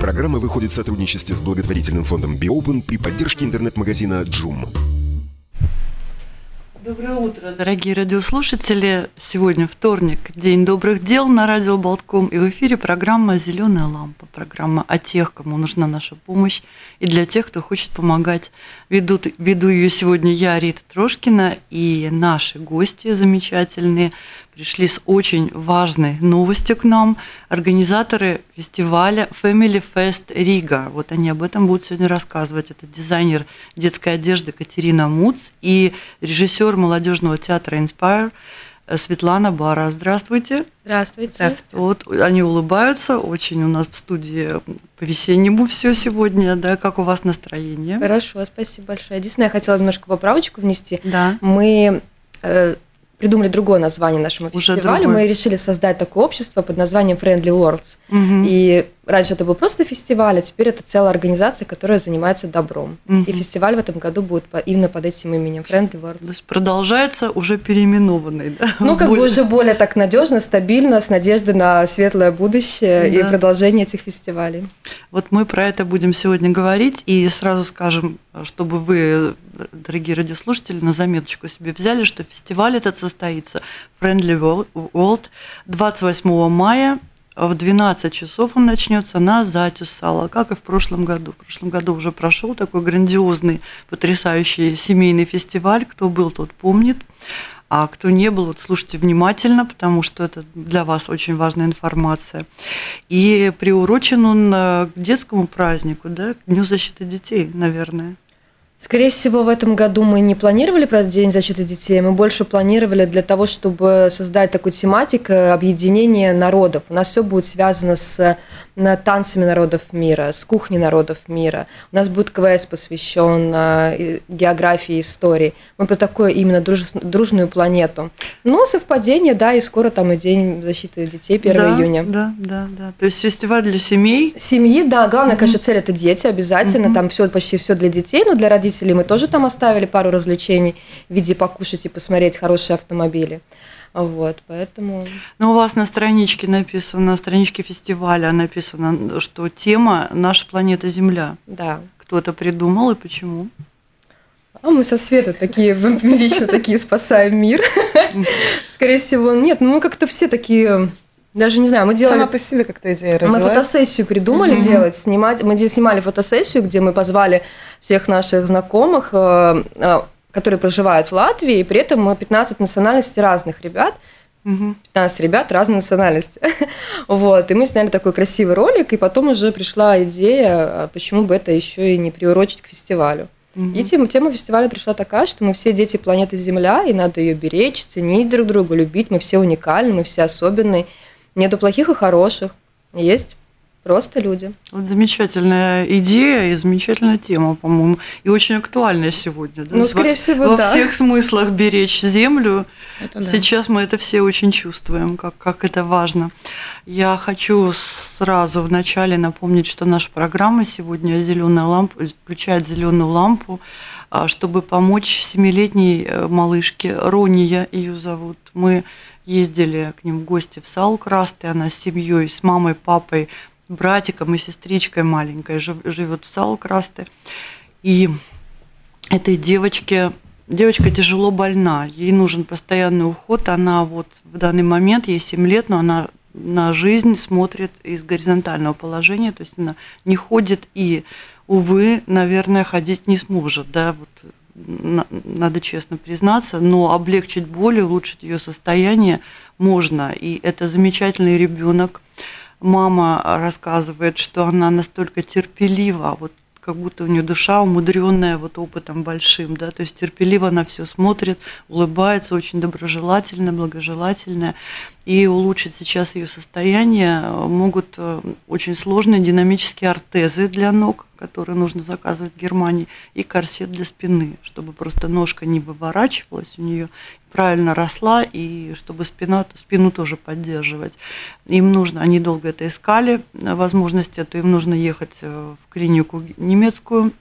Программа выходит в сотрудничестве с благотворительным фондом «Биопен» при поддержке интернет-магазина «Джум». Доброе утро, дорогие радиослушатели. Сегодня вторник, день добрых дел на радио Болтком. И в эфире программа «Зеленая лампа». Программа о тех, кому нужна наша помощь, и для тех, кто хочет помогать. Веду, веду ее сегодня я, Рита Трошкина, и наши гости замечательные пришли с очень важной новостью к нам. Организаторы фестиваля Family Fest Рига. Вот они об этом будут сегодня рассказывать. Это дизайнер детской одежды Катерина Муц и режиссер молодежного театра Inspire Светлана Бара. Здравствуйте. Здравствуйте. Здравствуйте. Вот они улыбаются, очень у нас в студии по-весеннему все сегодня, да, как у вас настроение? Хорошо, спасибо большое. Единственное, я хотела немножко поправочку внести. Да. Мы э, придумали другое название нашему Уже фестивалю. другое. Мы решили создать такое общество под названием Friendly Worlds. Мгм. И раньше это был просто фестиваль, а теперь это целая организация, которая занимается добром. Мгм. И фестиваль в этом году будет именно под этим именем Friendly То Worlds. есть продолжается уже переименованный, да? Ну, как бы уже более так надежно, стабильно, с надеждой на светлое будущее и Да. продолжение этих фестивалей. Вот мы про это будем сегодня говорить, и сразу скажем, чтобы вы, дорогие радиослушатели, на заметочку себе взяли, что фестиваль этот состоится Friendly World- World 28 мая в 12 часов он начнется на Затю Сала, как и в прошлом году. В прошлом году уже прошел такой грандиозный, потрясающий семейный фестиваль. Кто был, тот помнит. А кто не был, вот слушайте внимательно, потому что это для вас очень важная информация. И приурочен он э, к детскому празднику, да, к Дню защиты детей, наверное. Скорее всего, в этом году мы не планировали про День защиты детей, мы больше планировали для того, чтобы создать такую тематику объединения народов. У нас все будет связано с э, танцами народов мира, с кухней народов мира. У нас будет квест посвящен э, географии и истории. Мы про такую именно друж- дружную планету. Но совпадение, да, и скоро там и День защиты детей, 1 да, июня. Да, да, да. То есть фестиваль для семей. Семьи, да, главная, конечно, цель это дети, обязательно, там все почти все для детей, но для родителей мы тоже там оставили пару развлечений в виде покушать и посмотреть хорошие автомобили. Вот, поэтому... Но у вас на страничке написано, на страничке фестиваля написано, что тема «Наша планета Земля». Да. Кто это придумал и почему? А мы со света такие, вечно такие спасаем мир. Скорее всего, нет, ну мы как-то все такие, даже не знаю, мы делали... Сама по себе как-то идея Мы родилась. фотосессию придумали Мгм. делать, снимать. Мы снимали фотосессию, где мы позвали всех наших знакомых, э, э, которые проживают в Латвии, и при этом мы 15 национальностей разных ребят. Мгм. 15 ребят разной национальности. Вот, и мы сняли такой красивый ролик, и потом уже пришла идея, а почему бы это еще и не приурочить к фестивалю. И тема, тема фестиваля пришла такая, что мы все дети планеты Земля, и надо ее беречь, ценить друг друга, любить. Мы все уникальны, мы все особенные. Нету плохих и хороших. Есть просто люди. Вот замечательная идея и замечательная тема, по-моему, и очень актуальная сегодня. да? Ну, во скорее вс- всего, во да. всех смыслах беречь землю. Это да. Сейчас мы это все очень чувствуем, как, как это важно. Я хочу сразу вначале напомнить, что наша программа сегодня «Зеленая лампа» включает зеленую лампу, а, чтобы помочь семилетней э, малышке Рония, ее зовут. Мы ездили к ним в гости в Саукрасты, она с семьей, с мамой, папой, братиком и сестричкой маленькой жив- живет в Саукрасты. И этой девочке, девочка тяжело больна, ей нужен постоянный уход, она вот в данный момент, ей 7 лет, но она на жизнь смотрит из горизонтального положения, то есть она не ходит и, увы, наверное, ходить не сможет, да, вот надо честно признаться, но облегчить боль, улучшить ее состояние можно, и это замечательный ребенок. Мама рассказывает, что она настолько терпелива, вот как будто у нее душа умудренная вот опытом большим, да, то есть терпеливо она все смотрит, улыбается, очень доброжелательная, благожелательная. И улучшить сейчас ее состояние могут э, очень сложные динамические ортезы для ног, которые нужно заказывать в Германии, и корсет для спины, чтобы просто ножка не выворачивалась у нее, правильно росла, и чтобы спина, спину тоже поддерживать. Им нужно, они долго это искали, э, возможности, то им нужно ехать э, в клинику немецкую,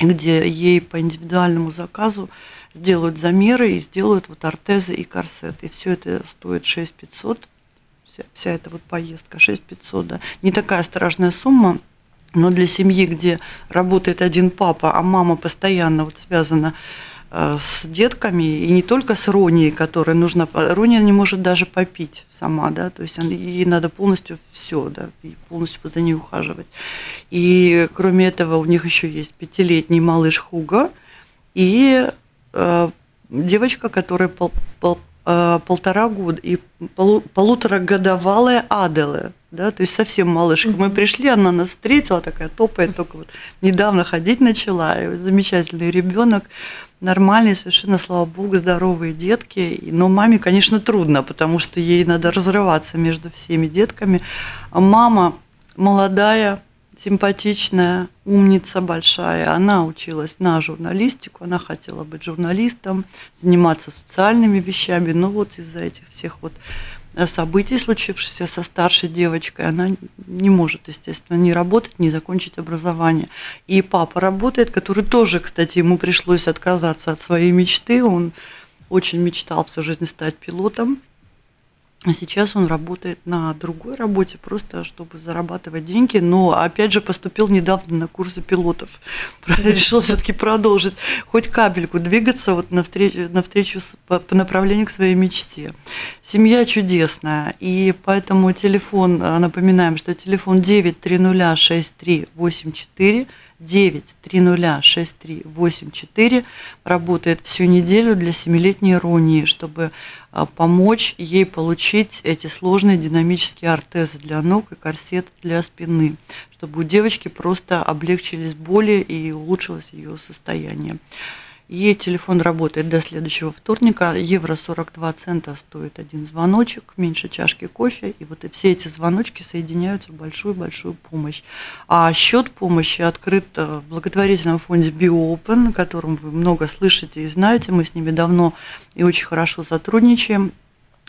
где ей по индивидуальному заказу сделают замеры и сделают вот ортезы и корсеты. И все это стоит 6 500, вся, вся эта вот поездка, 6 500, да. Не такая страшная сумма, но для семьи, где работает один папа, а мама постоянно вот связана э, с детками, и не только с Ронией, которой нужно... Рония не может даже попить сама, да, то есть ей надо полностью все, да, полностью за ней ухаживать. И кроме этого у них еще есть пятилетний малыш Хуга и девочка, которая пол, пол, э, полтора года и полу, полуторагодовалая Аделы, да, то есть совсем малышка. Мы пришли, она нас встретила, такая топает, только вот недавно ходить начала, и замечательный ребенок, нормальный, совершенно, слава богу, здоровые детки. Но маме, конечно, трудно, потому что ей надо разрываться между всеми детками. А мама молодая, симпатичная, умница большая. Она училась на журналистику, она хотела быть журналистом, заниматься социальными вещами, но вот из-за этих всех вот событий, случившихся со старшей девочкой, она не может, естественно, не работать, не закончить образование. И папа работает, который тоже, кстати, ему пришлось отказаться от своей мечты. Он очень мечтал всю жизнь стать пилотом. А сейчас он работает на другой работе, просто чтобы зарабатывать деньги, но опять же поступил недавно на курсы пилотов. Решил все-таки продолжить хоть капельку двигаться вот навстречу, навстречу по, по направлению к своей мечте. Семья чудесная, и поэтому телефон, а, напоминаем, что телефон 9306384 9306384 работает всю неделю для семилетней Ронии, чтобы помочь ей получить эти сложные динамические ортезы для ног и корсет для спины, чтобы у девочки просто облегчились боли и улучшилось ее состояние. Ей телефон работает до следующего вторника. Евро 42 цента стоит один звоночек, меньше чашки кофе. И вот и все эти звоночки соединяются в большую-большую помощь. А счет помощи открыт э, в благотворительном фонде BioOpen, о котором вы много слышите и знаете. Мы с ними давно и очень хорошо сотрудничаем.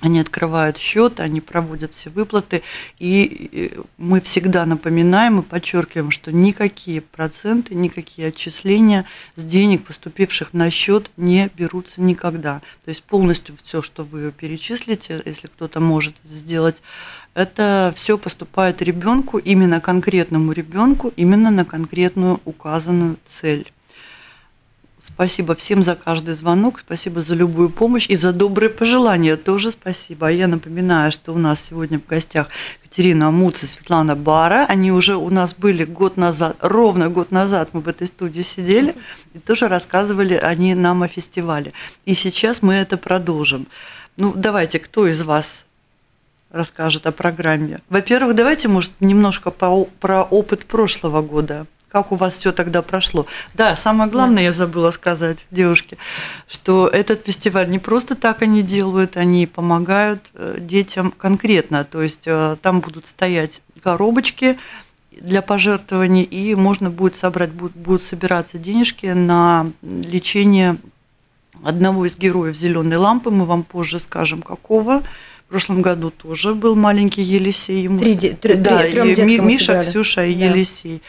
Они открывают счет, они проводят все выплаты, и мы всегда напоминаем и подчеркиваем, что никакие проценты, никакие отчисления с денег, поступивших на счет, не берутся никогда. То есть полностью все, что вы перечислите, если кто-то может сделать, это все поступает ребенку, именно конкретному ребенку, именно на конкретную указанную цель. Спасибо всем за каждый звонок, спасибо за любую помощь и за добрые пожелания тоже спасибо. А я напоминаю, что у нас сегодня в гостях Катерина Муц и Светлана Бара. Они уже у нас были год назад, ровно год назад мы в этой студии сидели и тоже рассказывали они нам о фестивале. И сейчас мы это продолжим. Ну, давайте, кто из вас расскажет о программе? Во-первых, давайте, может, немножко про, про опыт прошлого года как у вас все тогда прошло. Да, самое главное, да. я забыла сказать девушке, что этот фестиваль не просто так они делают, они помогают э, детям конкретно. То есть э, там будут стоять коробочки для пожертвований, и можно будет собрать, будут, будут собираться денежки на лечение одного из героев зеленой лампы. Мы вам позже скажем, какого. В прошлом году тоже был маленький Елисей. Ему... Три, три, да, и Миша, Ксюша и да. Елисей.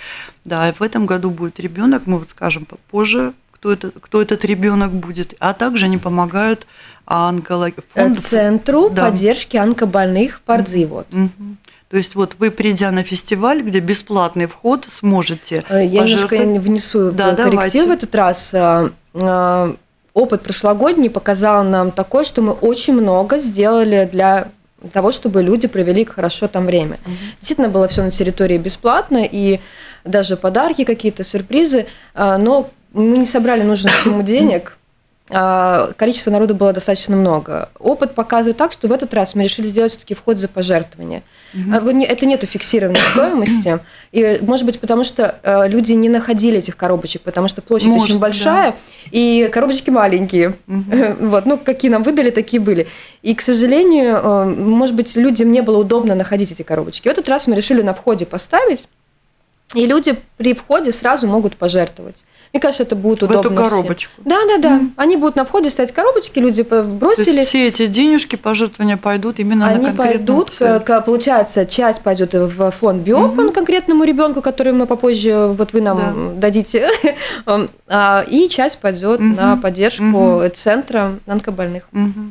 Да, и в этом году будет ребенок, мы вот скажем попозже, кто, это, кто этот ребенок будет. А также они помогают онкологии. Фонд... Центру да. поддержки онкобольных Пардзивод. Угу. То есть вот вы, придя на фестиваль, где бесплатный вход, сможете э, Я немножко внесу да, корректив давайте. в этот раз. Опыт прошлогодний показал нам такое, что мы очень много сделали для того, чтобы люди провели хорошо там время. Угу. Действительно было все на территории бесплатно, и даже подарки какие-то, сюрпризы, а, но мы не собрали нужную сумму денег, количество народу было достаточно много. Опыт показывает так, что в этот раз мы решили сделать все-таки вход за пожертвование. Mm-hmm. Это нету фиксированной стоимости. И, может быть, потому что э, люди не находили этих коробочек, потому что площадь может, очень большая, да. и коробочки маленькие. Mm-hmm. Вот, ну, какие нам выдали, такие были. И, к сожалению, э, может быть, людям не было удобно находить эти коробочки. В этот раз мы решили на входе поставить, и люди при входе сразу могут пожертвовать. Мне кажется, это будет удобно. В эту коробочку. Всем. Да, да, да. Mm. Они будут на входе ставить коробочки, люди бросили. То есть все эти денежки, пожертвования пойдут именно Они на пойдут, цель. получается, часть пойдет в фонд Биопан mm-hmm. конкретному ребенку, который мы попозже, вот вы нам да. дадите, а, и часть пойдет mm-hmm. на поддержку mm-hmm. центра онкобольных. Mm-hmm.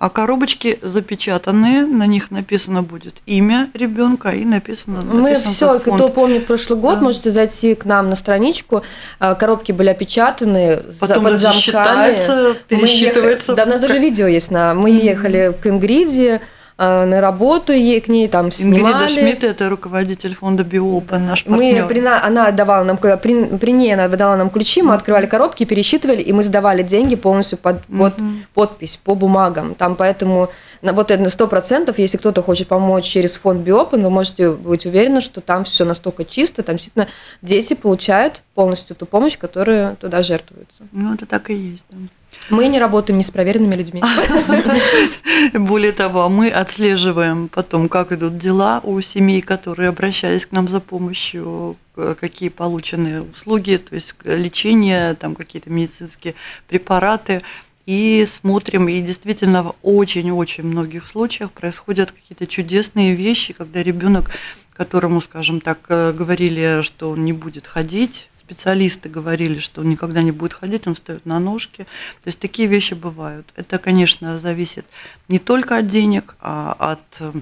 А коробочки запечатанные, на них написано будет имя ребенка и написано. Мы все, кто помнит прошлый год, да. можете зайти к нам на страничку. А, коробки были опечатаны, Потом под замками. пересчитывается. Мы ехали, да, у нас даже видео есть на. Мы ехали к Ингриде на работу ей к ней там снимали. Ингрида Шмидт – это руководитель фонда Биопен, наш партнер. Мы, при, она давала нам, при, при ней она выдала нам ключи, мы открывали коробки, пересчитывали, и мы сдавали деньги полностью под, под mm-hmm. подпись, по бумагам. Там поэтому на вот это на сто процентов, если кто-то хочет помочь через фонд Биопен, вы можете быть уверены, что там все настолько чисто, там действительно дети получают полностью ту помощь, которая туда жертвуется. Ну, это так и есть, да. Мы не работаем не с проверенными людьми. Более того, мы отслеживаем потом, как идут дела у семей, которые обращались к нам за помощью, какие полученные услуги, то есть лечение, там какие-то медицинские препараты. И смотрим, и действительно в очень-очень многих случаях происходят какие-то чудесные вещи, когда ребенок, которому, скажем так, э, говорили, что он не будет ходить, специалисты говорили, что он никогда не будет ходить, он встает на ножки. То есть такие вещи бывают. Это, конечно, зависит не только от денег, а от э,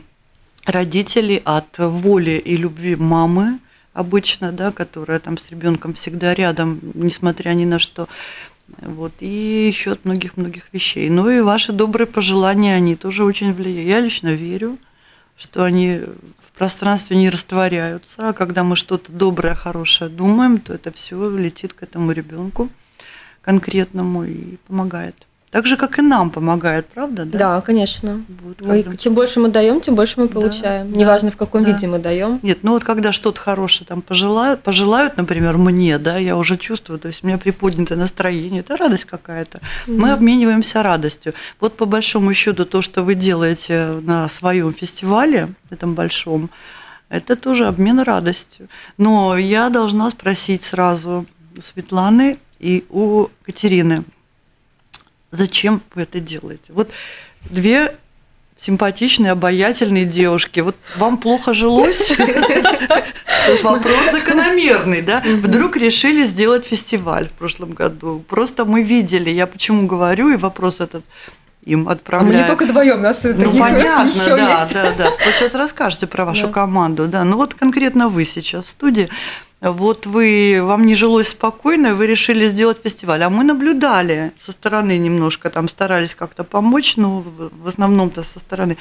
родителей, от воли и любви мамы обычно, да, которая там с ребенком всегда рядом, несмотря ни на что. Вот, и еще от многих-многих вещей. Ну и ваши добрые пожелания, они тоже очень влияют. Я лично верю, что они пространстве не растворяются, а когда мы что-то доброе, хорошее думаем, то это все летит к этому ребенку конкретному и помогает. Так же, как и нам помогает, правда? Да, да конечно. Вот, мы, Чем больше мы даем, тем больше мы получаем. Да, Неважно, в каком да. виде мы даем. Нет, ну вот когда что-то хорошее там пожелают, пожелают, например, мне, да, я уже чувствую, то есть у меня приподнятое настроение, это радость какая-то. Mm-hmm. Мы обмениваемся радостью. Вот по большому счету то, что вы делаете на своем фестивале, этом большом, это тоже обмен радостью. Но я должна спросить сразу Светланы и у Катерины – Зачем вы это делаете? Вот две симпатичные, обаятельные девушки. Вот вам плохо жилось? Вопрос закономерный, да? Вдруг решили сделать фестиваль в прошлом году. Просто мы видели, я почему говорю, и вопрос этот им отправляют. А мы не только вдвоем, нас ну, понятно, да, есть. да, да. Вот сейчас расскажете про вашу да. команду, да. Ну вот конкретно вы сейчас в студии вот вы, вам не жилось спокойно, вы решили сделать фестиваль. А мы наблюдали со стороны немножко, там старались как-то помочь, но в основном-то со стороны.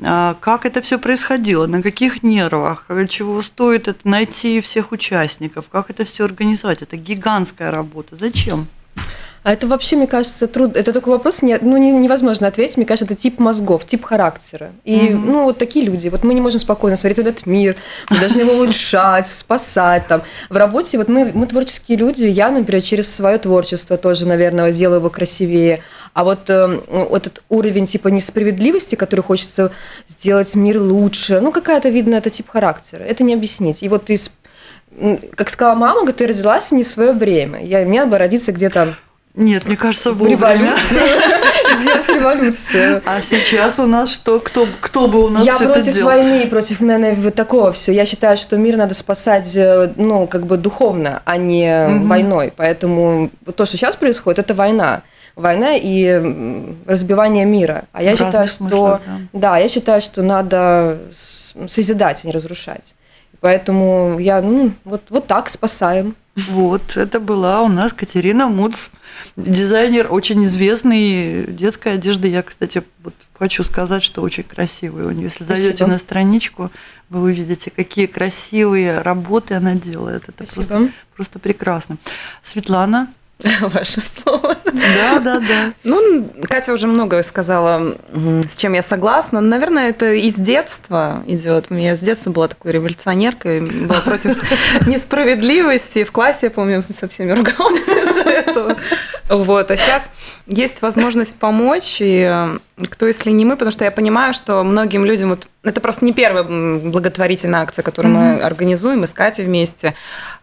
А, как это все происходило, на каких нервах, чего стоит это найти всех участников, как это все организовать. Это гигантская работа. Зачем? А это вообще, мне кажется, труд... Это такой вопрос, не... ну, невозможно ответить. Мне кажется, это тип мозгов, тип характера. И, mm-hmm. ну, вот такие люди. Вот мы не можем спокойно смотреть этот мир, мы должны его улучшать, спасать там. В работе вот мы, мы творческие люди. Я, например, через свое творчество тоже, наверное, делаю его красивее. А вот э, этот уровень типа несправедливости, который хочется сделать мир лучше, ну, какая-то, видно, это тип характера. Это не объяснить. И вот из как сказала мама, ты родилась не в свое время. Я, мне бы родиться где-то нет, мне кажется, вовремя. Делать революцию. А сейчас у нас что? Кто, кто бы у нас Я это против войны, против, наверное, вот такого все. Я считаю, что мир надо спасать, э, ну, как бы духовно, а не угу. войной. Поэтому то, что сейчас происходит, это война война и разбивание мира. А я считаю, что смыслах, да. да, я считаю, что надо созидать, а не разрушать. Поэтому я ну вот вот так спасаем. Вот, это была у нас Катерина Муц, дизайнер очень известный детской одежды. Я, кстати, вот хочу сказать, что очень красивый у нее. Если зайдете на страничку, вы увидите, какие красивые работы она делает. Это просто, просто прекрасно. Светлана, ваше слово. Да, да, да. Ну, Катя уже многое сказала, с чем я согласна. Наверное, это из детства идет. Я с детства была такой революционеркой, была против несправедливости. В классе, я помню, со всеми ругалась из-за этого. Вот. А сейчас есть возможность помочь, и кто, если не мы, потому что я понимаю, что многим людям, вот это просто не первая благотворительная акция, которую mm-hmm. мы организуем, с Катей вместе.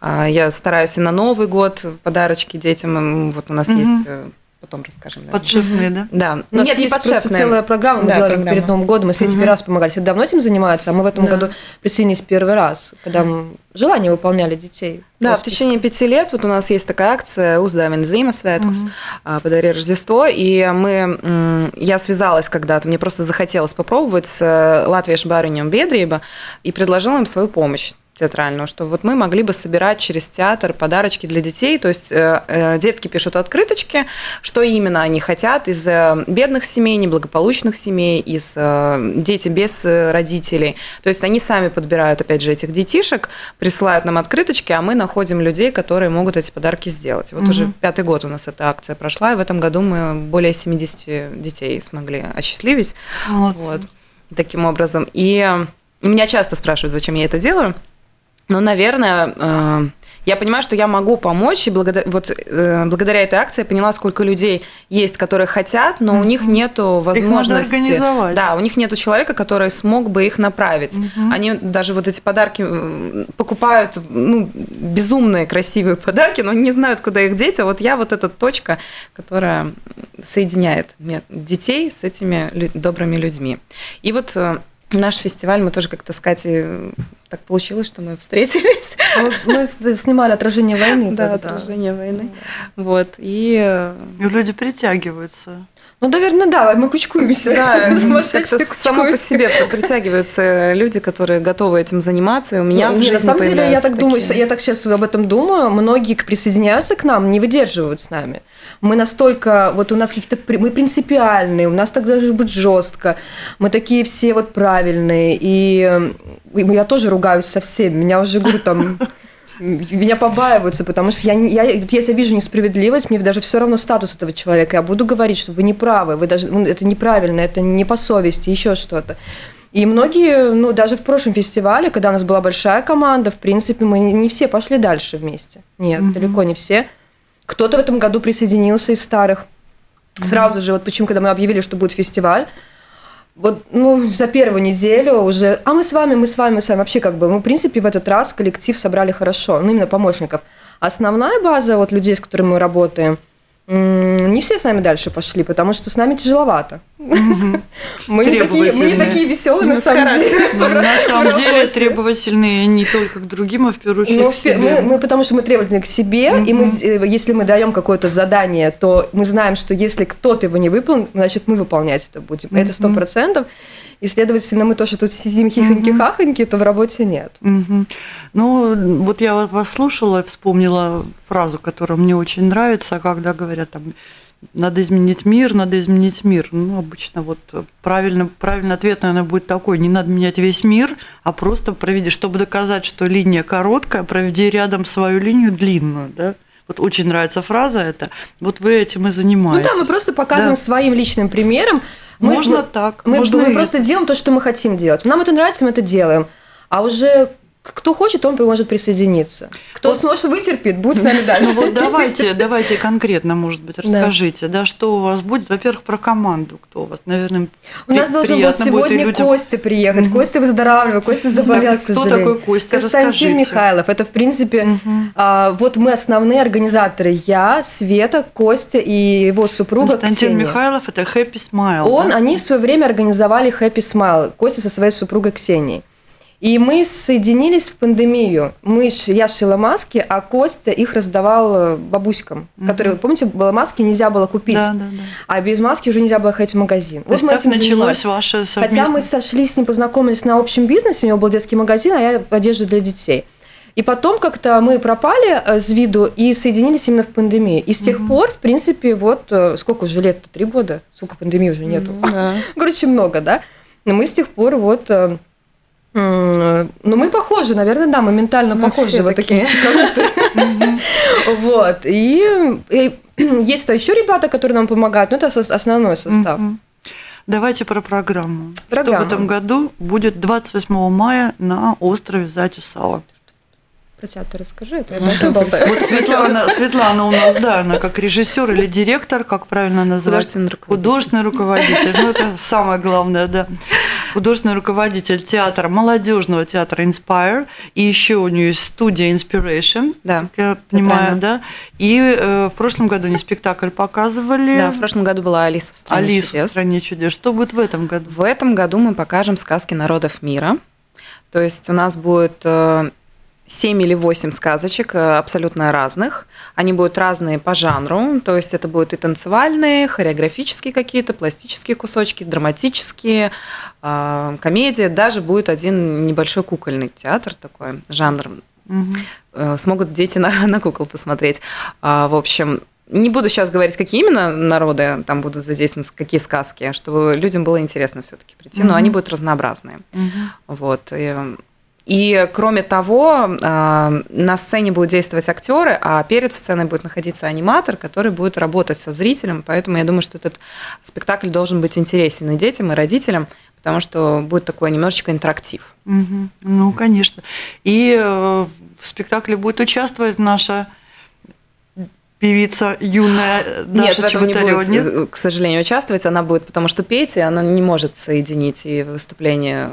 А, я стараюсь и на Новый год подарочки детям, вот у нас mm-hmm. есть э, потом расскажем. Наверное. Подшефные, да? Да. У нас Нет, есть не просто целая программа, мы да, делали программа. перед Новым годом, мы с этим угу. раз помогали. Все давно этим занимаются, а мы в этом да. году присоединились первый раз, когда мы желание выполняли детей. Да, в течение пяти лет вот у нас есть такая акция «Уздавин взаимосвятус», угу. «Подари Рождество», и мы, я связалась когда-то, мне просто захотелось попробовать с э, Латвией Шбаринем Бедриеба и предложила им свою помощь театральную, что вот мы могли бы собирать через театр подарочки для детей, то есть э, э, детки пишут открыточки, что именно они хотят из э, бедных семей, неблагополучных семей, из дети без родителей. То есть они сами подбирают, опять же, этих детишек, присылают нам открыточки, а мы находим людей, которые могут эти подарки сделать. Вот угу. уже пятый год у нас эта акция прошла, и в этом году мы более 70 детей смогли осчастливить. Молодцы. Вот, таким образом. И меня часто спрашивают, зачем я это делаю. Ну, наверное, э, я понимаю, что я могу помочь, и благодаря, вот, э, благодаря этой акции я поняла, сколько людей есть, которые хотят, но у них нет возможности. Их надо организовать. Да, у них нет человека, который смог бы их направить. Угу. Они даже вот эти подарки покупают, ну, безумные красивые подарки, но не знают, куда их деть. А вот я вот эта точка, которая соединяет детей с этими добрыми людьми. И вот э, наш фестиваль мы тоже как-то с Катей так получилось, что мы встретились. Мы снимали отражение войны. Да, отражение войны. Вот. И... и люди притягиваются. Ну, наверное, да, мы кучкуемся. Да, как-то само по себе притягиваются люди, которые готовы этим заниматься. И у меня ну, в жизни На самом деле, я так думаю, я так сейчас об этом думаю, многие присоединяются к нам, не выдерживают с нами. Мы настолько, вот у нас какие-то, мы принципиальные, у нас так должно быть жестко, мы такие все вот правильные, и я тоже ругаюсь со всеми, меня уже, говорю, там меня побаиваются, потому что я, я, если я вижу несправедливость, мне даже все равно статус этого человека. Я буду говорить, что вы не правы, вы даже, ну, это неправильно, это не по совести, еще что-то. И многие, ну, даже в прошлом фестивале, когда у нас была большая команда, в принципе, мы не все пошли дальше вместе. Нет, mm-hmm. далеко не все. Кто-то в этом году присоединился из старых. Сразу же, вот почему, когда мы объявили, что будет фестиваль, вот, ну, за первую неделю уже, а мы с вами, мы с вами, мы с вами. Вообще, как бы, мы, в принципе, в этот раз коллектив собрали хорошо, ну, именно помощников. Основная база вот людей, с которыми мы работаем – не все с нами дальше пошли, потому что с нами тяжеловато. Мы не такие, мы не такие веселые на самом деле. На самом деле требовательные не только к другим, а в первую очередь к себе. Мы, потому что мы требовательны к себе, и мы, э, если мы даем какое-то задание, то мы знаем, что если кто-то его не выполнит, значит мы выполнять это будем. Это сто процентов. И, следовательно, мы тоже тут сидим хихоньки-хахоньки, то в работе нет. Ну, вот я вас слушала, вспомнила фразу, которая мне очень нравится, когда говорят там, надо изменить мир, надо изменить мир. Ну, обычно вот правильно, правильный ответ, наверное, будет такой, не надо менять весь мир, а просто проведи, чтобы доказать, что линия короткая, проведи рядом свою линию длинную, да? Вот очень нравится фраза эта. Вот вы этим и занимаетесь. Ну да, мы просто показываем да. своим личным примером, мы, можно мы, так. Мы, можно мы просто делаем то, что мы хотим делать. Нам это нравится, мы это делаем. А уже кто хочет, он может присоединиться. Кто вот. сможет, вытерпит, будет с нами дальше. Ну вот давайте, давайте конкретно, может быть, расскажите, да. да, что у вас будет. Во-первых, про команду, кто у вас, наверное, У нас должен был сегодня людям... Костя приехать. Угу. Костя выздоравливает, Костя заболел, к сожалению. Кто такой Костя? Константин Расскажите. Михайлов. Это, в принципе, угу. а, вот мы основные организаторы. Я, Света, Костя и его супруга Константин Ксения. Михайлов – это Happy Smile. Он, да? они в свое время организовали Happy Smile. Костя со своей супругой Ксенией. И мы соединились в пандемию. Мы, я шила маски, а Костя их раздавал э, бабуськам, угу. которые, помните, было маски нельзя было купить, да, да, да. а без маски уже нельзя было ходить в магазин. То вот так началось ваше совместное... Хотя мы сошлись с ним, познакомились на общем бизнесе, у него был детский магазин, а я одежду для детей. И потом как-то мы пропали э, с виду и соединились именно в пандемии. И с тех угу. пор, в принципе, вот э, сколько уже лет? Три года? Сколько пандемии уже нету? да. Короче, много, да? Но мы с тех пор вот Ну, мы похожи, наверное, да, мы ментально Мы похожи, вот такие. Вот. И есть еще ребята, которые нам помогают, но это основной состав. Давайте про программу. Программа. Что в этом году будет 28 мая на острове Затюсала. Про театр расскажи, а то я болтаю, болтаю. Вот Светлана, Светлана у нас, да, она как режиссер или директор, как правильно назвать? Художественный руководитель. Художественный руководитель. Ну, это самое главное, да. Художественный руководитель театра, молодежного театра Inspire. И еще у нее есть студия Inspiration, Да. как я понимаю, да. И э, в прошлом году они спектакль показывали. Да, в прошлом году была Алиса в стране Алису в чудес. стране чудес. Что будет в этом году? В этом году мы покажем сказки народов мира. То есть у нас будет э, 7 или 8 сказочек э, абсолютно разных. Они будут разные по жанру. То есть это будут и танцевальные, хореографические какие-то, пластические кусочки, драматические, э, комедия. Даже будет один небольшой кукольный театр такой, жанр э, смогут дети на, на кукол посмотреть. А, в общем, не буду сейчас говорить, какие именно народы там будут задействованы, какие сказки, чтобы людям было интересно все-таки прийти, но Мгм. они будут разнообразные. Мгм. Вот. И, и кроме того, а, на сцене будут действовать актеры, а перед сценой будет находиться аниматор, который будет работать со зрителем. Поэтому я думаю, что этот спектакль должен быть интересен и детям, и родителям, потому что будет такой немножечко интерактив. Мгм. Ну, конечно. И э, в спектакле будет участвовать наша певица юная э, Нет, этом не Чеботарева. будет, Нет? э, к сожалению, участвовать. Она будет, потому что петь, и она не может соединить и выступление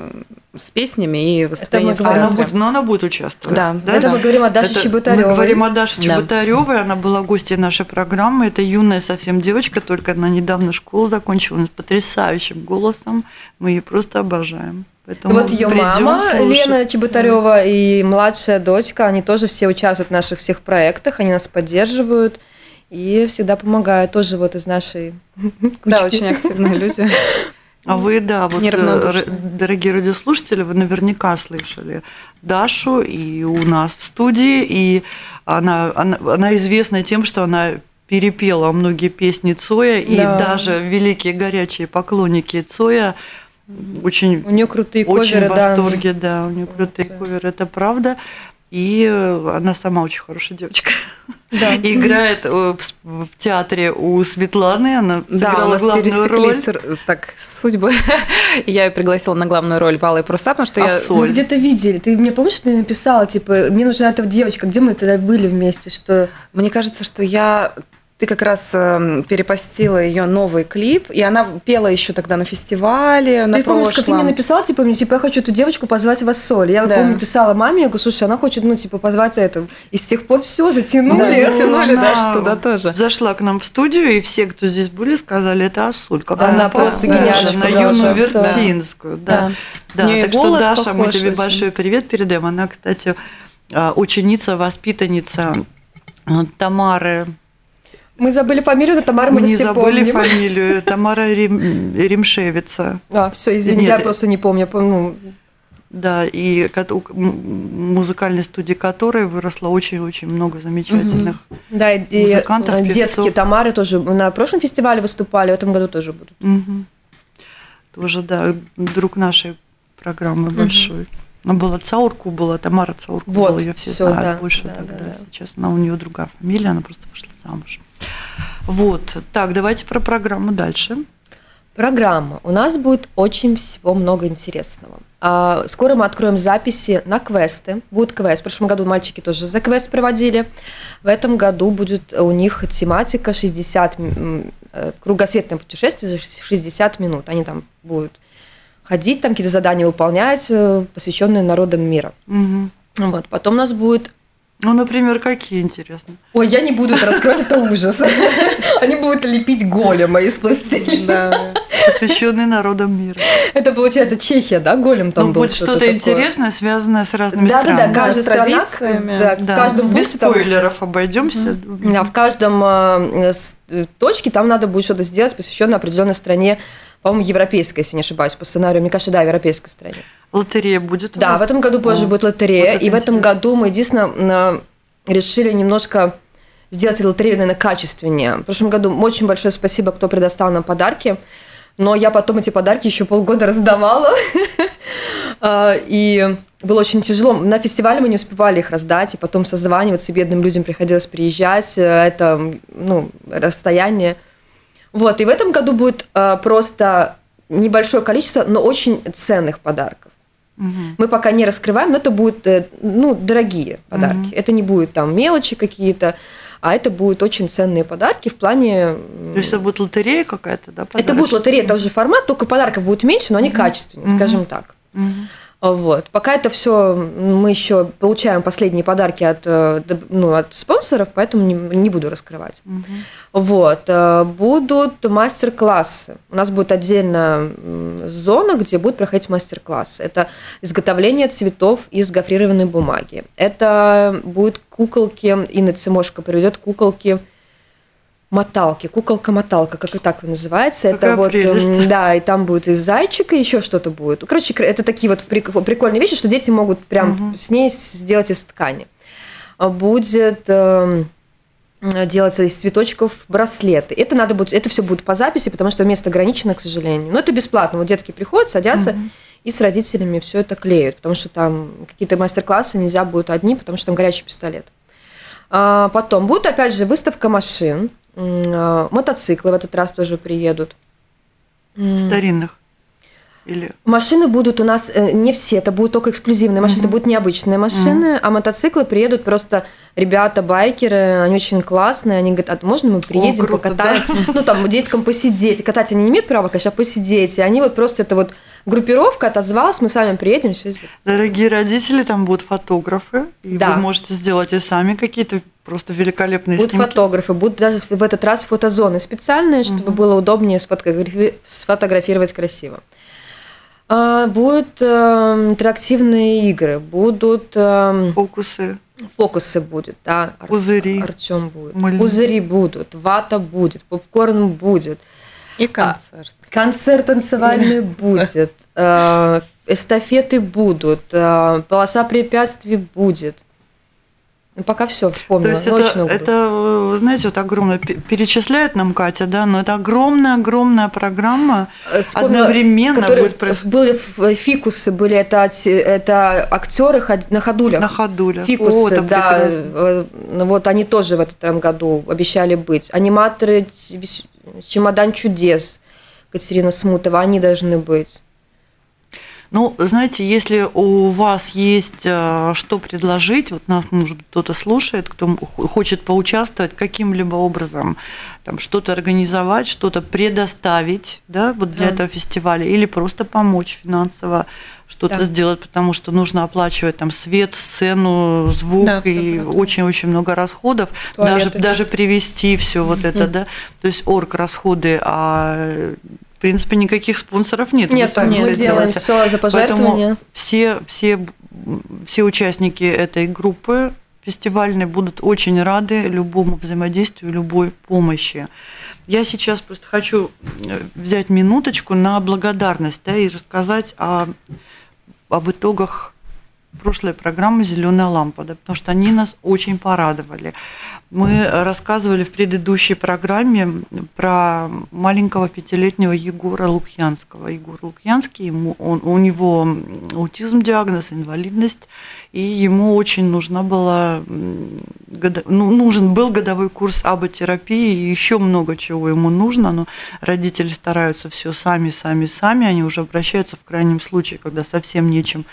с песнями, и выступление в. Она будет, но она будет участвовать. Да, Это мы говорим о Даше Это Чеботаревой. Мы говорим о Даше Да. Чеботаревой. Она была гостьей нашей программы. Это юная совсем девочка, только она недавно школу закончила с потрясающим голосом. Мы ее просто обожаем. Поэтому Вот ее мама слушать. Лена Чеботарева и младшая дочка, они тоже все участвуют в наших всех проектах, они нас поддерживают и всегда помогают тоже вот из нашей Да, кучки. очень активные люди. А вы, да, вот, э, дорогие радиослушатели, вы наверняка слышали Дашу и у нас в студии, и она, она, она известна тем, что она перепела многие песни Цоя, и Да. даже великие горячие поклонники Цоя очень, У нее крутые очень коверы, в да. восторге, да, у нее крутые коверы, это правда. И э, она сама очень хорошая девочка. Да. И играет э, в театре у Светланы, она Да, у сыграла нас главную роль. так судьбы. Я ее пригласила на главную роль Валы и Пруста, потому что А я... соль? Мы где-то видели. Ты мне помнишь, что ты написала, типа, мне нужна эта девочка, где мы тогда были вместе, что... Мне кажется, что я... Ты как раз эм, перепостила ее новый клип, и она пела еще тогда на фестивале, на ты помнишь, как ты мне прошлом. написала, типа, мне, типа, я хочу эту девочку позвать в Ассоль. Я Да. помню, писала маме, я говорю, слушай, она хочет, ну, типа, позвать эту. И с тех пор все затянули. Да, затянули Она даже туда тоже. Зашла к нам в студию, и все, кто здесь были, сказали, это Асуль. Как Она она просто гениальна, на Да. Вертинскую. Да. Да, и так что, Даша, мы тебе очень. большой привет передаем. Она, кстати, а, ученица, воспитанница а, Тамары. Мы забыли фамилию, но Тамара мы, Мы не забыли помним. фамилию. Тамара Рим- Римшевица. А, все, извини, Нет, я просто не помню. ну, Да, и музыкальной студии которой выросло очень-очень много замечательных. Да, и, и, Музыкантов, э, певцов. детские Тамары тоже на прошлом фестивале выступали, в этом году тоже будут. Мгм. Тоже, да, друг нашей программы большой. Ну, была Цаурку, была Тамара Цаурку, Вот, была, ее все всё, знают да, больше да, тогда. да, да. Сейчас она, у нее другая фамилия, она просто вышла замуж. Вот, так, давайте про программу дальше. Программа. У нас будет очень всего много интересного. А, Скоро мы откроем записи на квесты. Будет квест. В прошлом году мальчики тоже за квест проводили. В этом году будет у них тематика 60 м, э, кругосветное путешествие за 60 минут. Они там будут ходить, там какие-то задания выполнять, э, посвященные народам мира. Мгм. Вот. Потом у нас будет Ну, например, какие, интересно? Ой, я не буду это раскрывать, это ужас. Они будут лепить голема из пластилина. Посвященные народам мира. Это получается Чехия, да, голем там Ну, был? будет что-то интересное, связанное с разными Да, да, да, странами. каждая с страна, традициями. да, в Да, каждом без спойлеров обойдемся. Да, в каждом э, э, точке там надо будет что-то сделать, посвященное определенной стране, по-моему, европейской, если не ошибаюсь, по сценарию, мне кажется, да, европейской стране. Лотерея будет Да, вас? в этом году позже О, будет лотерея, вот и в этом интересно. году мы единственно на- решили немножко сделать лотерею, наверное, качественнее. В прошлом году очень большое спасибо, кто предоставил нам подарки, но я потом эти подарки еще полгода раздавала. И было очень тяжело. На фестивале мы не успевали их раздать, и потом созваниваться, бедным людям приходилось приезжать. Это, ну, расстояние. Вот, и в этом году будет просто небольшое количество, но очень ценных подарков. Угу. Мы пока не раскрываем, но это будут э, ну, дорогие подарки. Угу. Это не будет там мелочи какие-то, а это будут очень ценные подарки в плане... То есть это будет лотерея какая-то, да? Это будет лотерея, это уже формат, только подарков будет меньше, но они угу. качественные, угу. скажем так. Угу. Вот. Пока это все мы еще получаем последние подарки от, э, ну, от спонсоров, поэтому не, не буду раскрывать. Угу. Вот. Э, будут мастер-классы. У нас будет отдельно зона, где будут проходить мастер-классы. Это изготовление цветов из гофрированной бумаги. Это будут куколки, Инна Цимошко приведет куколки моталки, куколка-моталка, как и так называется. Какая это вот, прелесть. да, и там будет из зайчика еще что-то будет. Короче, это такие вот прикольные вещи, что дети могут прям угу. с ней сделать из ткани. Будет э, делаться из цветочков браслеты. Это надо будет, это все будет по записи, потому что место ограничено, к сожалению. Но это бесплатно. Вот детки приходят, садятся. Угу. И с родителями все это клеют, потому что там какие-то мастер-классы нельзя будут одни, потому что там горячий пистолет. А потом будет опять же выставка машин, а, мотоциклы в этот раз тоже приедут. Старинных. Или... Машины будут у нас э, не все, это будут только эксклюзивные машины, угу. это будут необычные машины, угу. а мотоциклы приедут просто ребята, байкеры, они очень классные, они говорят, а можно мы приедем, О, круто, покатаем, да? ну там деткам посидеть, катать они не имеют права, конечно, а посидеть, и они вот просто это вот группировка отозвалась, мы с вами приедем, все Дорогие родители, там будут фотографы, и да. вы можете сделать и сами какие-то просто великолепные будут снимки. Будут фотографы, будут даже в этот раз фотозоны специальные, чтобы угу. было удобнее сфотографировать красиво. А, будут э, интерактивные игры, будут э, фокусы. Фокусы будут, да. Пузыри. Артем будет. Мыльные. Пузыри будут, вата будет, попкорн будет. И концерт. А, концерт танцевальный будет. Э, эстафеты будут. Э, полоса препятствий будет. Ну, пока все вспомнила. То есть это, это, знаете, вот огромное, перечисляет нам Катя, да, но это огромная-огромная программа, э, вспомнила, одновременно будет происходить. Были фикусы, были это, это актеры на ходулях. На ходулях. Фикусы, О, да. Прекрасно. Вот они тоже в этом году обещали быть. Аниматоры «Чемодан чудес», Катерина Смутова, они должны быть. Ну, знаете, если у вас есть э, что предложить, вот нас, может быть, кто-то слушает, кто хочет поучаствовать каким-либо образом, там что-то организовать, что-то предоставить, да, вот для да. этого фестиваля, или просто помочь финансово что-то да. сделать, потому что нужно оплачивать там свет, сцену, звук да, и очень-очень много расходов, Туалеты, даже да. даже привести все вот это, да, то есть орг расходы, а в принципе, никаких спонсоров нет. Нет, Вы мы делаем все за пожертвования. Поэтому все, все, все участники этой группы фестивальной будут очень рады любому взаимодействию, любой помощи. Я сейчас просто хочу э, взять минуточку на благодарность да, и рассказать о, об итогах прошлой программы «Зеленая лампа», да, потому что они нас очень порадовали. Мы рассказывали в предыдущей программе про маленького пятилетнего Егора Лукьянского. Егор Лукьянский, ему, он, у него аутизм диагноз, инвалидность, и ему очень нужна была, ну, нужен был годовой курс аботерапии, и еще много чего ему нужно, но родители стараются все сами, сами, сами, они уже обращаются в крайнем случае, когда совсем нечем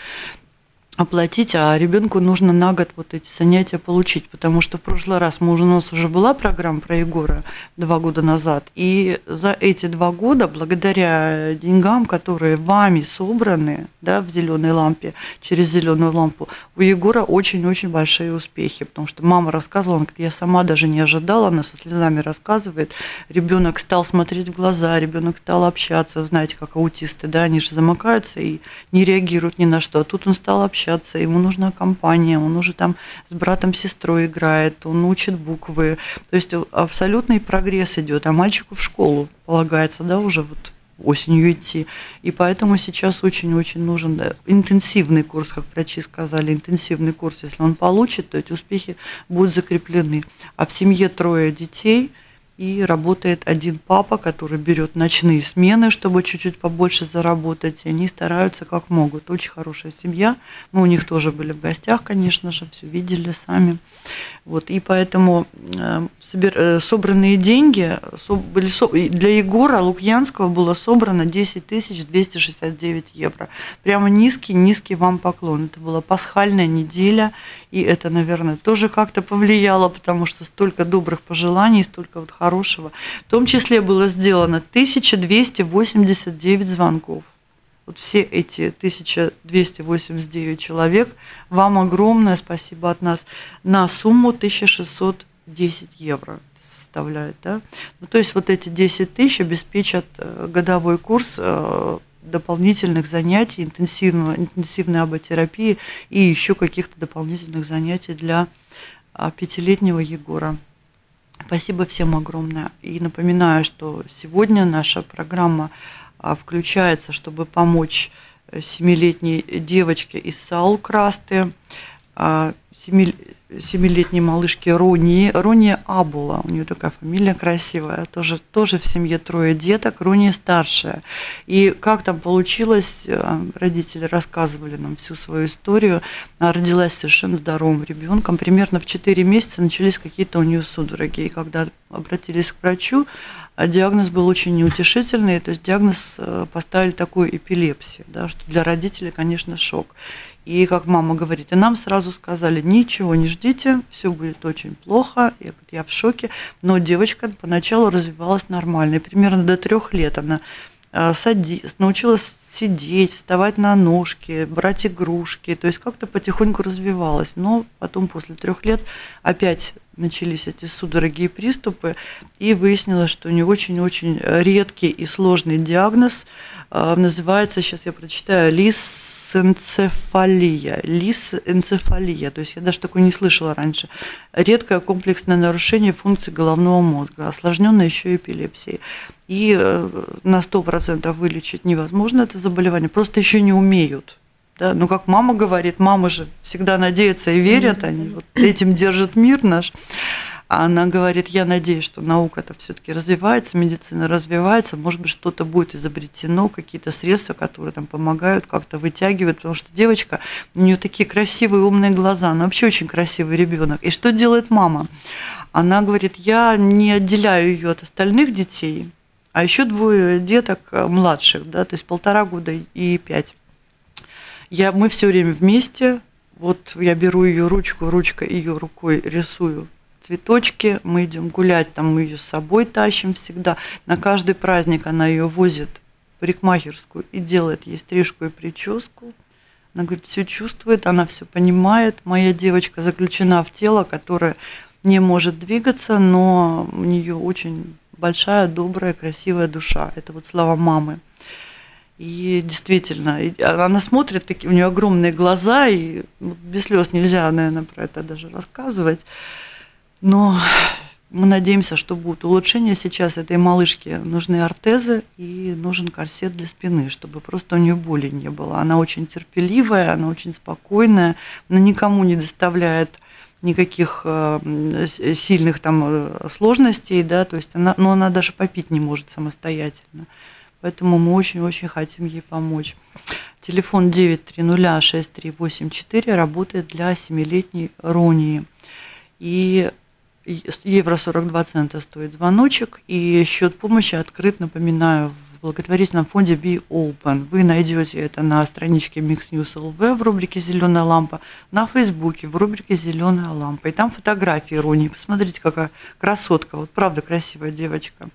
оплатить, а ребенку нужно на год вот эти занятия получить, потому что в прошлый раз мы у нас уже была программа про Егора два года назад, и за эти два года, благодаря деньгам, которые вами собраны да, в зеленой лампе, через зеленую лампу, у Егора очень-очень большие успехи, потому что мама рассказывала, она говорит, я сама даже не ожидала, она со слезами рассказывает, ребенок стал смотреть в глаза, ребенок стал общаться, знаете, как аутисты, да, они же замыкаются и не реагируют ни на что, а тут он стал общаться, общаться, ему нужна компания, он уже там с братом, сестрой играет, он учит буквы. То есть абсолютный прогресс идет, а мальчику в школу полагается, да, уже вот осенью идти. И поэтому сейчас очень-очень нужен интенсивный курс, как врачи сказали, интенсивный курс. Если он получит, то эти успехи будут закреплены. А в семье трое детей – и работает один папа, который берет ночные смены, чтобы чуть-чуть побольше заработать, и они стараются как могут. Очень хорошая семья. Мы у них тоже были в гостях, конечно же, все видели сами. Вот, и поэтому э, собер, э, собранные деньги были для Егора Лукьянского было собрано 10 269 евро. Прямо низкий-низкий вам поклон. Это была пасхальная неделя, и это, наверное, тоже как-то повлияло, потому что столько добрых пожеланий, столько вот хорошего. В том числе было сделано 1289 звонков. Вот все эти 1289 человек, вам огромное спасибо от нас на сумму 1610 евро составляет. Да? Ну, то есть вот эти 10 тысяч обеспечат э, годовой курс э, дополнительных занятий, интенсивного, интенсивной аботерапии и еще каких-то дополнительных занятий для а, пятилетнего Егора. Спасибо всем огромное. И напоминаю, что сегодня наша программа а, включается, чтобы помочь э, семилетней девочке из Саул-Красты, а, семилетней малышке Рони, Рони Абула, у нее такая фамилия красивая, тоже, тоже в семье трое деток, Рони старшая. И как там получилось, э, родители рассказывали нам всю свою историю, она родилась совершенно здоровым ребенком, примерно в 4 месяца начались какие-то у нее судороги, и когда обратились к врачу, а диагноз был очень неутешительный, то есть диагноз э, поставили такую эпилепсию, да, что для родителей, конечно, шок. И как мама говорит, и нам сразу сказали, ничего не ждите, все будет очень плохо. Я, я в шоке. Но девочка поначалу развивалась нормально. И примерно до трех лет она э, сади, научилась сидеть, вставать на ножки, брать игрушки. То есть как-то потихоньку развивалась. Но потом после трех лет опять начались эти судороги и приступы, и выяснилось, что у нее очень-очень редкий и сложный диагноз. Называется, сейчас я прочитаю, лис лисэнцефалия. Лисэнцефалия, то есть я даже такое не слышала раньше. Редкое комплексное нарушение функции головного мозга, осложненное еще эпилепсией. И э, на 100% вылечить невозможно это заболевание, просто еще не умеют. Да? Ну, как мама говорит, мамы же всегда надеются и верят, они вот этим держат мир наш. А она говорит, я надеюсь, что наука это все-таки развивается, медицина развивается, может быть, что-то будет изобретено, какие-то средства, которые там помогают, как-то вытягивают, потому что девочка, у нее такие красивые, умные глаза, она вообще очень красивый ребенок. И что делает мама? Она говорит, я не отделяю ее от остальных детей, а еще двое деток э, младших, да, то есть полтора года и пять. Я, мы все время вместе, вот я беру ее ручку, ручка ее рукой рисую цветочки, мы идем гулять, там мы ее с собой тащим всегда. На каждый праздник она ее возит в парикмахерскую и делает ей стрижку и прическу. Она говорит, все чувствует, она все понимает. Моя девочка заключена в тело, которое не может двигаться, но у нее очень большая, добрая, красивая душа. Это вот слова мамы. И действительно, она смотрит, у нее огромные глаза, и без слез нельзя, наверное, про это даже рассказывать. Но мы надеемся, что будут улучшения сейчас этой малышке. Нужны ортезы и нужен корсет для спины, чтобы просто у нее боли не было. Она очень терпеливая, она очень спокойная, она никому не доставляет никаких э, сильных там э, сложностей, да, то есть она, но она даже попить не может самостоятельно. Поэтому мы очень-очень хотим ей помочь. Телефон 9306384 работает для 7-летней Ронии. И евро 42 цента стоит звоночек, и счет помощи открыт, напоминаю, в благотворительном фонде Be Open. Вы найдете это на страничке Mix News LV в рубрике «Зеленая лампа», на Фейсбуке в рубрике «Зеленая лампа». И там фотографии Рони. Посмотрите, какая красотка. Вот правда красивая девочка.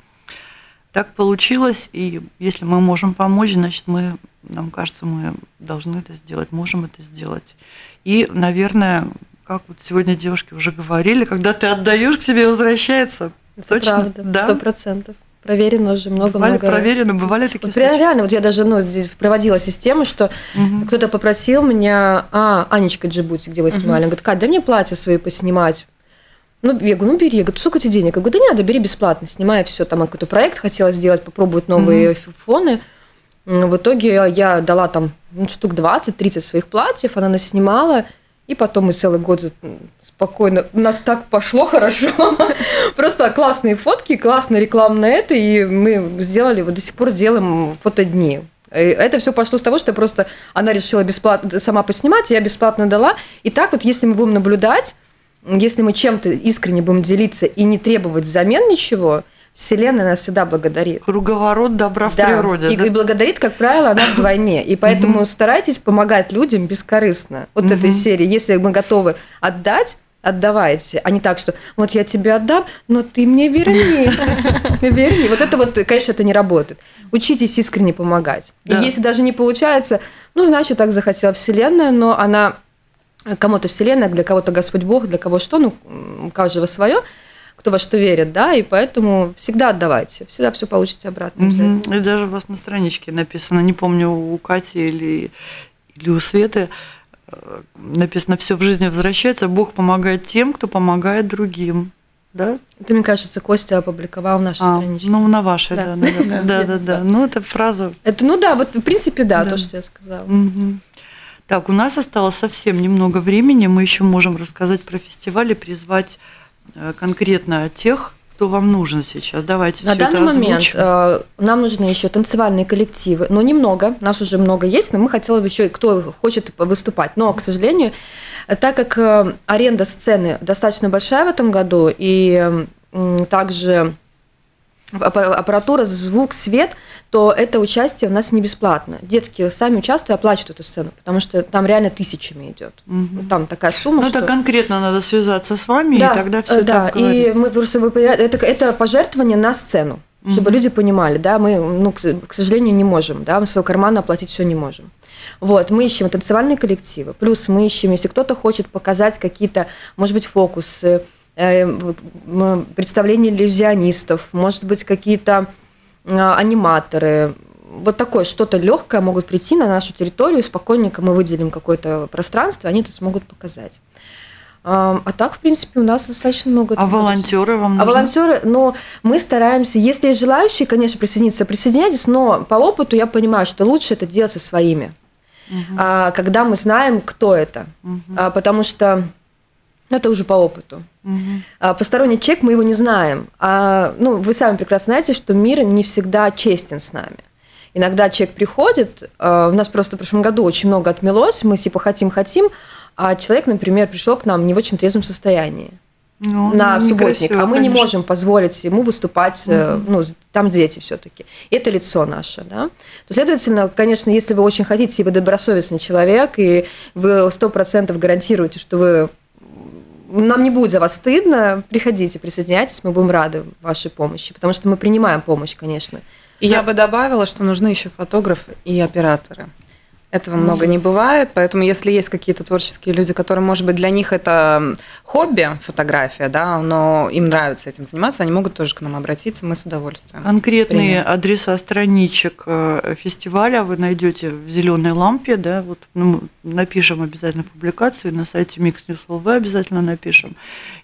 Так получилось, и если мы можем помочь, значит, мы, нам кажется, мы должны это сделать, можем это сделать. И, наверное, как вот сегодня девушки уже говорили, когда ты отдаешь к себе, возвращается. Это Точно? правда, да? сто процентов. Проверено уже много-много Бывали, раз. проверено, бывали такие Вот случаи? реально, вот я даже ну, здесь проводила систему, что Мгм. кто-то попросил меня, а, Анечка Джибути, где вы снимали, он говорит, Кать, дай мне платье свои поснимать. Ну, я говорю, ну бери. Я говорю, сколько тебе денег? Я говорю, да не надо, бери бесплатно, снимай все. Там какой-то проект хотела сделать, попробовать новые Мгм. фоны. В итоге я дала там ну, штук 20-30 своих платьев, она наснимала, И потом мы целый год спокойно... У нас так пошло хорошо. Просто классные фотки, классная реклама на это, и мы сделали, вот до сих пор делаем фотодни. Это все пошло с того, что просто она решила бесплатно сама поснимать, я бесплатно дала. И так вот, если мы будем наблюдать, если мы чем-то искренне будем делиться и не требовать взамен ничего, Вселенная нас всегда благодарит. Круговорот добра в да. природе. И, да? и благодарит, как правило, она вдвойне. И поэтому старайтесь помогать людям бескорыстно. Вот этой серии. Если мы готовы отдать, отдавайте, а не так, что вот я тебе отдам, но ты мне верни. Верни. Вот это вот, конечно, это не работает. Учитесь искренне помогать. И если даже не получается, ну, значит, так захотела Вселенная, но она кому-то Вселенная, для кого-то Господь Бог, для кого что, ну, у каждого свое кто во что верит, да, и поэтому всегда отдавайте, всегда все получите обратно. Угу. И даже у вас на страничке написано, не помню, у Кати или, или у Светы, э, написано «Все в жизни возвращается, Бог помогает тем, кто помогает другим». Да? Это, мне кажется, Костя опубликовал в нашей а, страничке. Ну, на вашей, да, наверное. Да, да, да. Ну, это фраза. Это, ну да, вот в принципе, да, то, что я сказала. Так, у нас осталось совсем немного времени. Мы еще можем рассказать про фестиваль и призвать Э, конкретно тех, кто вам нужен сейчас? Давайте На все данный это момент э, нам нужны еще танцевальные коллективы, но немного, нас уже много есть, но мы хотели бы еще, кто хочет выступать. Но, к сожалению, так как э, аренда сцены достаточно большая в этом году, и также аппаратура, звук, свет, то это участие у нас не бесплатно. Детки сами участвуют, оплачивают эту сцену, потому что там реально тысячами идет. Угу. Там такая сумма. Ну, что... это конкретно надо связаться с вами, да, и тогда все Да, и мы просто вы это, это пожертвование на сцену, угу. чтобы люди понимали, да, мы, ну, к, к сожалению, не можем, да, мы своего кармана оплатить все не можем. Вот, мы ищем танцевальные коллективы, плюс мы ищем, если кто-то хочет показать какие-то, может быть, фокусы, Э, представление иллюзионистов, может быть, какие-то а, аниматоры. Вот такое что-то легкое могут прийти на нашу территорию, спокойненько мы выделим какое-то пространство, они это смогут показать. А, а так, в принципе, у нас достаточно много. А волонтеры вам нужны? А волонтеры, но мы стараемся, если есть желающие, конечно, присоединиться, присоединяйтесь, но по опыту я понимаю, что лучше это делать со своими, угу. когда мы знаем, кто это, угу. потому что это уже по опыту. Угу. Посторонний человек, мы его не знаем. А, ну, вы сами прекрасно знаете, что мир не всегда честен с нами. Иногда человек приходит, а, у нас просто в прошлом году очень много отмелось, мы типа хотим-хотим, а человек, например, пришел к нам не в очень трезвом состоянии. Ну, на субботник, а мы конечно. не можем позволить ему выступать, угу. ну, там дети все-таки. Это лицо наше, да. То, следовательно, конечно, если вы очень хотите, и вы добросовестный человек, и вы сто процентов гарантируете, что вы нам не будет за вас стыдно, приходите, присоединяйтесь, мы будем рады вашей помощи, потому что мы принимаем помощь, конечно. И да. я бы добавила, что нужны еще фотографы и операторы. Этого много не бывает, поэтому если есть какие-то творческие люди, которые, может быть, для них это хобби, фотография, да, но им нравится этим заниматься, они могут тоже к нам обратиться, мы с удовольствием. Конкретные примем. адреса страничек э, фестиваля вы найдете в зеленой лампе, да, вот ну, напишем обязательно публикацию на сайте Mix News LV обязательно напишем.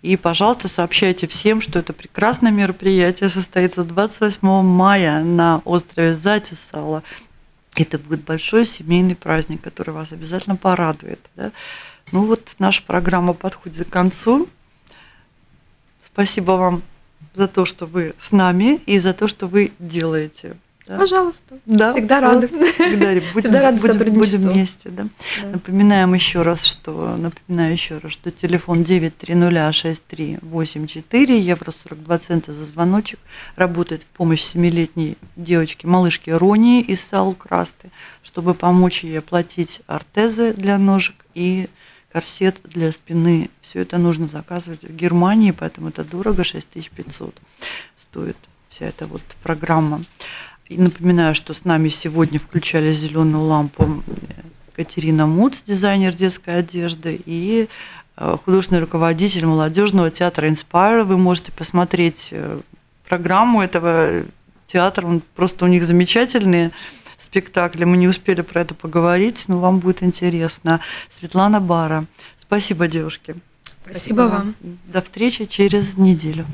И, пожалуйста, сообщайте всем, что это прекрасное мероприятие состоится 28 мая на острове Затюсала это будет большой семейный праздник, который вас обязательно порадует. Да? Ну вот наша программа подходит к концу. Спасибо вам за то, что вы с нами и за то, что вы делаете. Да? Пожалуйста. Да. Всегда рады. Всегда, будем, Всегда рады будем, будем вместе. Да? Да. Напоминаем еще раз, что напоминаю еще раз, что телефон 9306384, евро 42 цента за звоночек, работает в помощь семилетней девочке, малышке Ронии из Саул-Красты, чтобы помочь ей оплатить ортезы для ножек и корсет для спины. Все это нужно заказывать в Германии, поэтому это дорого, 6500 стоит вся эта вот программа. И напоминаю, что с нами сегодня включали зеленую лампу Катерина Муц, дизайнер детской одежды, и э, художественный руководитель молодежного театра Inspire. Вы можете посмотреть э, программу этого театра, он просто у них замечательные спектакли. Мы не успели про это поговорить, но вам будет интересно. Светлана Бара. Спасибо, девушки. Спасибо, Спасибо вам. До встречи через неделю.